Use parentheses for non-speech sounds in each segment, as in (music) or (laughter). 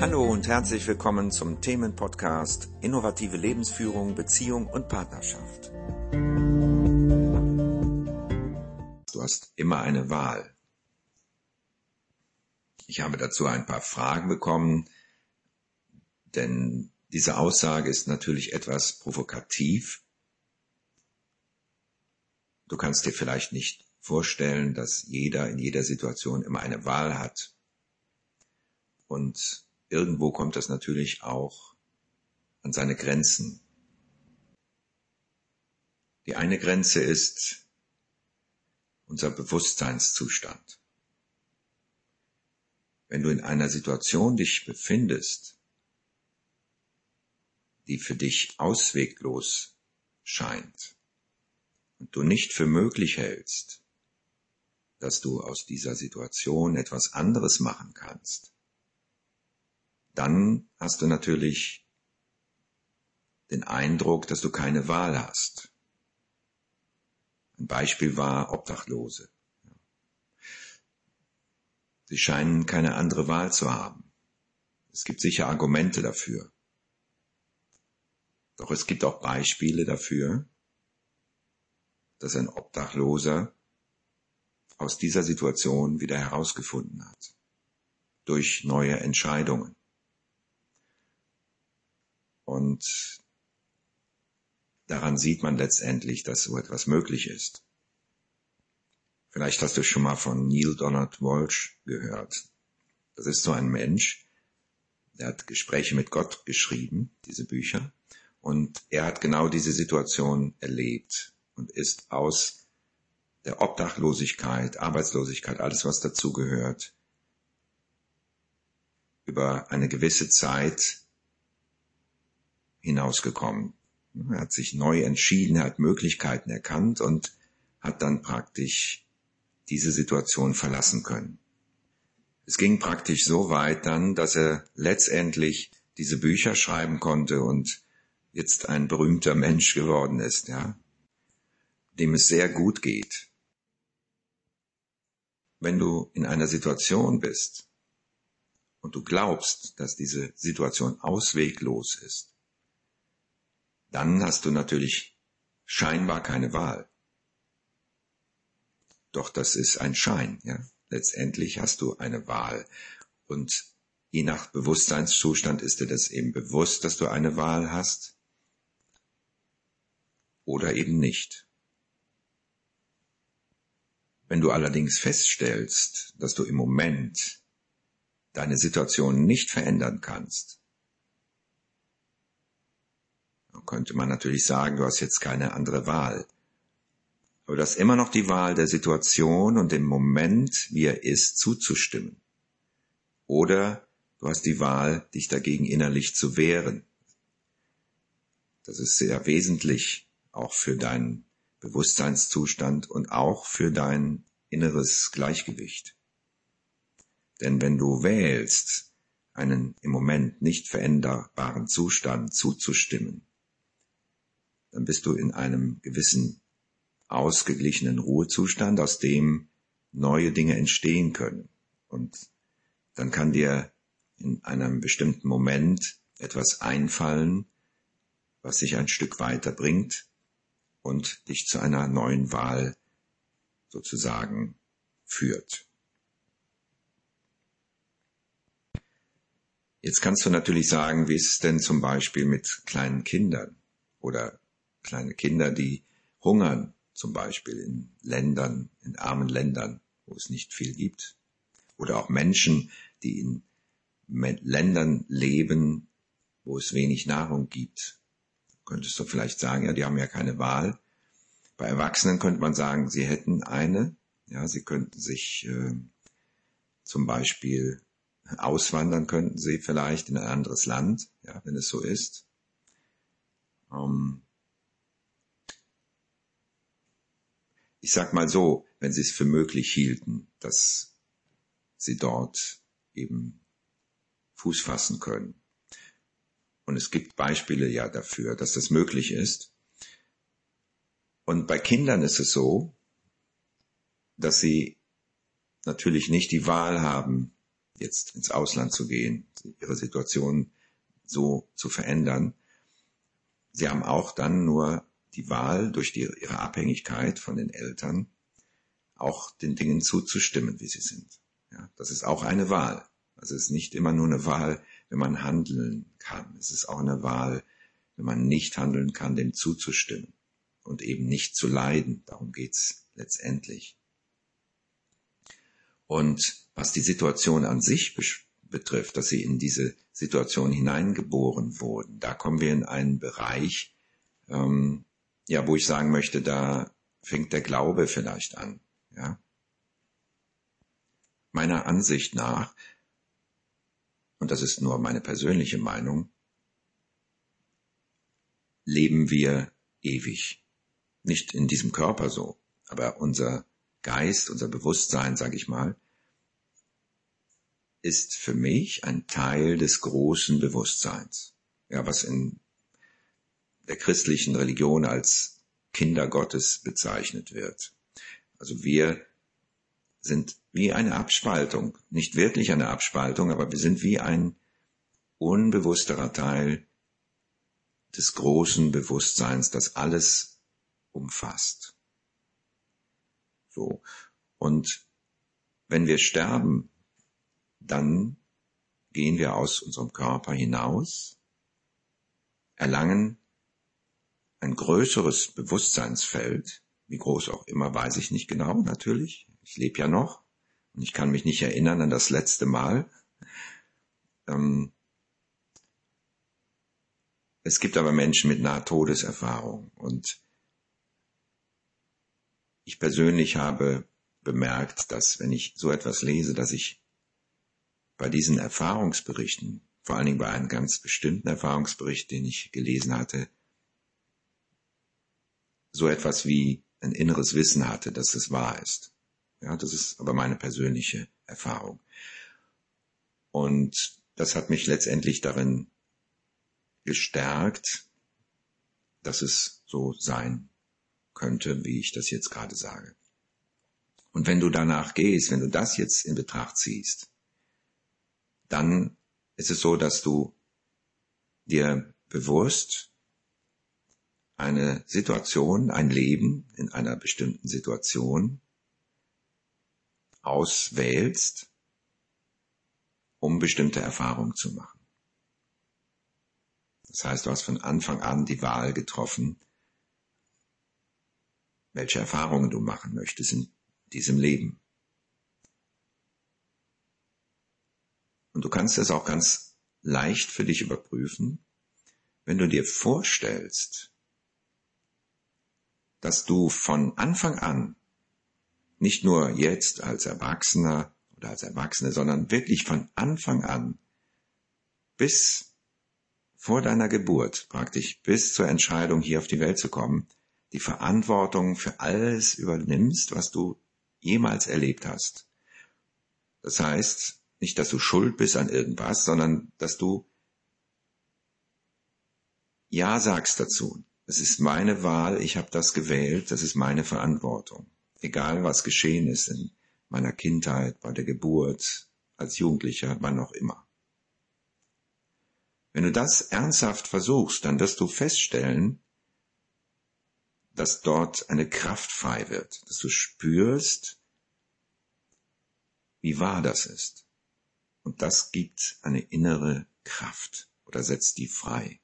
Hallo und herzlich willkommen zum Themenpodcast Innovative Lebensführung, Beziehung und Partnerschaft. Du hast immer eine Wahl. Ich habe dazu ein paar Fragen bekommen, denn diese Aussage ist natürlich etwas provokativ. Du kannst dir vielleicht nicht vorstellen, dass jeder in jeder Situation immer eine Wahl hat. Und irgendwo kommt das natürlich auch an seine Grenzen. Die eine Grenze ist unser Bewusstseinszustand. Wenn du in einer Situation dich befindest, die für dich ausweglos scheint und du nicht für möglich hältst, dass du aus dieser Situation etwas anderes machen kannst, dann hast du natürlich den Eindruck, dass du keine Wahl hast. Ein Beispiel war Obdachlose. Sie scheinen keine andere Wahl zu haben. Es gibt sicher Argumente dafür. Doch es gibt auch Beispiele dafür, dass ein Obdachloser aus dieser Situation wieder herausgefunden hat. Durch neue Entscheidungen. Und daran sieht man letztendlich, dass so etwas möglich ist. Vielleicht hast du schon mal von Neil Donald Walsh gehört. Das ist so ein Mensch, der hat Gespräche mit Gott geschrieben, diese Bücher, und er hat genau diese Situation erlebt und ist aus der Obdachlosigkeit, Arbeitslosigkeit, alles was dazugehört, über eine gewisse Zeit hinausgekommen. Er hat sich neu entschieden, er hat Möglichkeiten erkannt und hat dann praktisch diese Situation verlassen können. Es ging praktisch so weit dann, dass er letztendlich diese Bücher schreiben konnte und jetzt ein berühmter Mensch geworden ist, ja, dem es sehr gut geht. Wenn du in einer Situation bist und du glaubst, dass diese Situation ausweglos ist, dann hast du natürlich scheinbar keine Wahl. Doch das ist ein Schein, ja. Letztendlich hast du eine Wahl. Und je nach Bewusstseinszustand ist dir das eben bewusst, dass du eine Wahl hast oder eben nicht. Wenn du allerdings feststellst, dass du im Moment deine Situation nicht verändern kannst, könnte man natürlich sagen, du hast jetzt keine andere Wahl. Aber du hast immer noch die Wahl der Situation und dem Moment, wie er ist, zuzustimmen. Oder du hast die Wahl, dich dagegen innerlich zu wehren. Das ist sehr wesentlich auch für deinen Bewusstseinszustand und auch für dein inneres Gleichgewicht. Denn wenn du wählst, einen im Moment nicht veränderbaren Zustand zuzustimmen, dann bist du in einem gewissen ausgeglichenen Ruhezustand, aus dem neue Dinge entstehen können. Und dann kann dir in einem bestimmten Moment etwas einfallen, was dich ein Stück weiter bringt und dich zu einer neuen Wahl sozusagen führt. Jetzt kannst du natürlich sagen, wie ist es denn zum Beispiel mit kleinen Kindern oder kleine Kinder, die hungern, zum Beispiel in Ländern, in armen Ländern, wo es nicht viel gibt. Oder auch Menschen, die in Ländern leben, wo es wenig Nahrung gibt. Könntest du vielleicht sagen, ja, die haben ja keine Wahl. Bei Erwachsenen könnte man sagen, sie hätten eine. Ja, sie könnten sich äh, zum Beispiel auswandern, könnten sie vielleicht in ein anderes Land, ja, wenn es so ist. Ähm, ich sag mal so, wenn sie es für möglich hielten, dass sie dort eben Fuß fassen können. Und es gibt Beispiele ja dafür, dass das möglich ist. Und bei Kindern ist es so, dass sie natürlich nicht die Wahl haben, jetzt ins Ausland zu gehen, ihre Situation so zu verändern. Sie haben auch dann nur die Wahl durch die, ihre Abhängigkeit von den Eltern, auch den Dingen zuzustimmen, wie sie sind. Ja, das ist auch eine Wahl. Also es ist nicht immer nur eine Wahl, wenn man handeln kann. Es ist auch eine Wahl, wenn man nicht handeln kann, dem zuzustimmen und eben nicht zu leiden. Darum geht's letztendlich. Und was die Situation an sich betrifft, dass sie in diese Situation hineingeboren wurden, da kommen wir in einen Bereich, ähm, ja, wo ich sagen möchte, da fängt der Glaube vielleicht an. Ja. Meiner Ansicht nach, und das ist nur meine persönliche Meinung, leben wir ewig. Nicht in diesem Körper so, aber unser Geist, unser Bewusstsein, sage ich mal, ist für mich ein Teil des großen Bewusstseins. Ja, was in der christlichen Religion als Kinder Gottes bezeichnet wird. Also wir sind wie eine Abspaltung, nicht wirklich eine Abspaltung, aber wir sind wie ein unbewussterer Teil des großen Bewusstseins, das alles umfasst. So. Und wenn wir sterben, dann gehen wir aus unserem Körper hinaus, erlangen ein größeres Bewusstseinsfeld, wie groß auch immer, weiß ich nicht genau, natürlich. Ich lebe ja noch und ich kann mich nicht erinnern an das letzte Mal. Ähm, es gibt aber Menschen mit Nahtodeserfahrung und ich persönlich habe bemerkt, dass wenn ich so etwas lese, dass ich bei diesen Erfahrungsberichten, vor allen Dingen bei einem ganz bestimmten Erfahrungsbericht, den ich gelesen hatte, so etwas wie ein inneres Wissen hatte, dass es wahr ist. Ja, das ist aber meine persönliche Erfahrung. Und das hat mich letztendlich darin gestärkt, dass es so sein könnte, wie ich das jetzt gerade sage. Und wenn du danach gehst, wenn du das jetzt in Betracht ziehst, dann ist es so, dass du dir bewusst eine Situation, ein Leben in einer bestimmten Situation auswählst, um bestimmte Erfahrungen zu machen. Das heißt, du hast von Anfang an die Wahl getroffen, welche Erfahrungen du machen möchtest in diesem Leben. Und du kannst es auch ganz leicht für dich überprüfen, wenn du dir vorstellst, dass du von Anfang an, nicht nur jetzt als Erwachsener oder als Erwachsene, sondern wirklich von Anfang an bis vor deiner Geburt, praktisch bis zur Entscheidung hier auf die Welt zu kommen, die Verantwortung für alles übernimmst, was du jemals erlebt hast. Das heißt, nicht, dass du schuld bist an irgendwas, sondern dass du Ja sagst dazu. Es ist meine Wahl, ich habe das gewählt, das ist meine Verantwortung. Egal was geschehen ist in meiner Kindheit, bei der Geburt, als Jugendlicher, wann auch immer. Wenn du das ernsthaft versuchst, dann wirst du feststellen, dass dort eine Kraft frei wird, dass du spürst, wie wahr das ist. Und das gibt eine innere Kraft oder setzt die frei.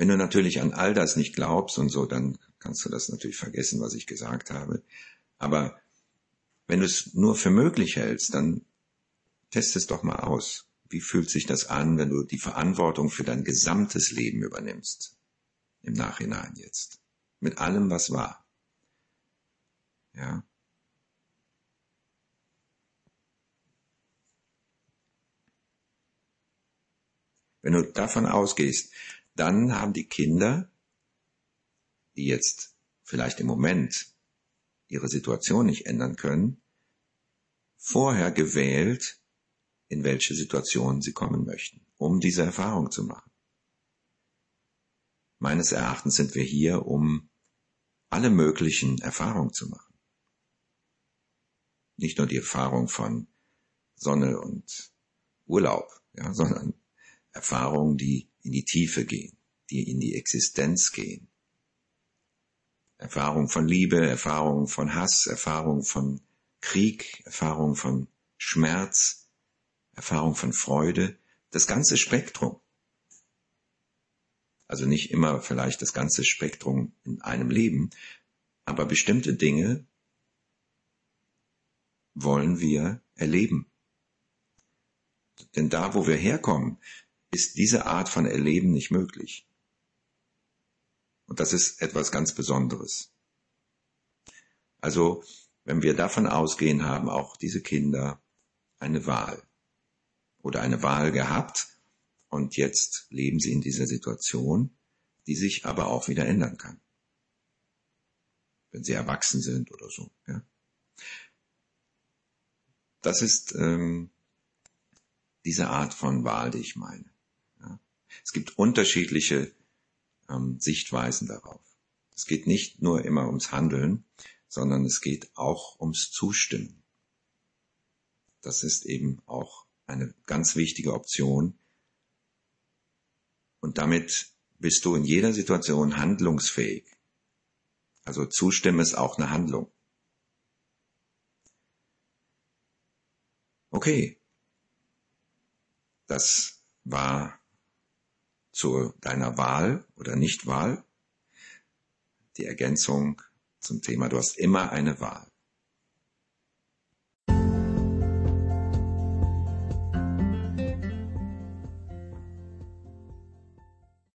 Wenn du natürlich an all das nicht glaubst und so, dann kannst du das natürlich vergessen, was ich gesagt habe. Aber wenn du es nur für möglich hältst, dann test es doch mal aus. Wie fühlt sich das an, wenn du die Verantwortung für dein gesamtes Leben übernimmst? Im Nachhinein jetzt. Mit allem, was war. Ja. Wenn du davon ausgehst, dann haben die Kinder, die jetzt vielleicht im Moment ihre Situation nicht ändern können, vorher gewählt, in welche Situation sie kommen möchten, um diese Erfahrung zu machen. Meines Erachtens sind wir hier, um alle möglichen Erfahrungen zu machen. nicht nur die Erfahrung von Sonne und Urlaub, ja, (laughs) sondern Erfahrungen, die in die Tiefe gehen, die in die Existenz gehen. Erfahrung von Liebe, Erfahrung von Hass, Erfahrung von Krieg, Erfahrung von Schmerz, Erfahrung von Freude, das ganze Spektrum. Also nicht immer vielleicht das ganze Spektrum in einem Leben, aber bestimmte Dinge wollen wir erleben. Denn da, wo wir herkommen, ist diese Art von Erleben nicht möglich. Und das ist etwas ganz Besonderes. Also, wenn wir davon ausgehen, haben auch diese Kinder eine Wahl oder eine Wahl gehabt und jetzt leben sie in dieser Situation, die sich aber auch wieder ändern kann. Wenn sie erwachsen sind oder so. Ja. Das ist ähm, diese Art von Wahl, die ich meine. Es gibt unterschiedliche ähm, Sichtweisen darauf. Es geht nicht nur immer ums Handeln, sondern es geht auch ums Zustimmen. Das ist eben auch eine ganz wichtige Option, und damit bist du in jeder Situation handlungsfähig. Also zustimmen ist auch eine Handlung. Okay. Das war zu deiner Wahl oder Nichtwahl die Ergänzung zum Thema, du hast immer eine Wahl.